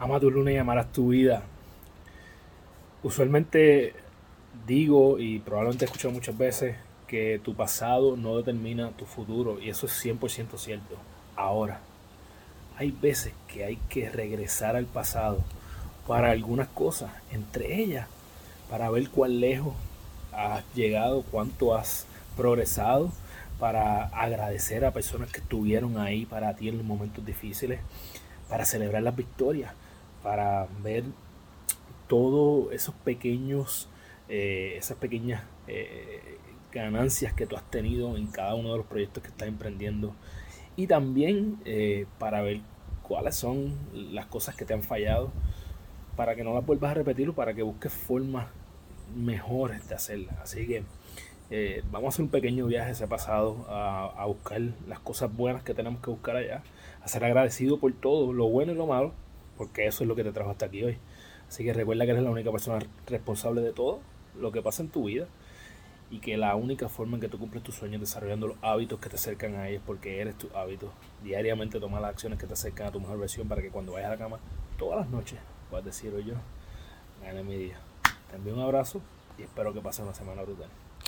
Ama tu luna y amarás tu vida. Usualmente digo y probablemente he escuchado muchas veces que tu pasado no determina tu futuro y eso es 100% cierto. Ahora, hay veces que hay que regresar al pasado para algunas cosas, entre ellas, para ver cuán lejos has llegado, cuánto has progresado, para agradecer a personas que estuvieron ahí para ti en los momentos difíciles, para celebrar las victorias para ver todos esos pequeños, eh, esas pequeñas eh, ganancias que tú has tenido en cada uno de los proyectos que estás emprendiendo y también eh, para ver cuáles son las cosas que te han fallado para que no las vuelvas a repetir o para que busques formas mejores de hacerlas. Así que vamos a hacer un pequeño viaje ese pasado a, a buscar las cosas buenas que tenemos que buscar allá, a ser agradecido por todo, lo bueno y lo malo, porque eso es lo que te trajo hasta aquí hoy. Así que recuerda que eres la única persona responsable de todo lo que pasa en tu vida y que la única forma en que tú cumples tus sueños es desarrollando los hábitos que te acercan a ellos porque eres tu hábito. Diariamente toma las acciones que te acercan a tu mejor versión para que cuando vayas a la cama todas las noches puedas decir, yo, gané mi día. Te envío un abrazo y espero que pases una semana brutal.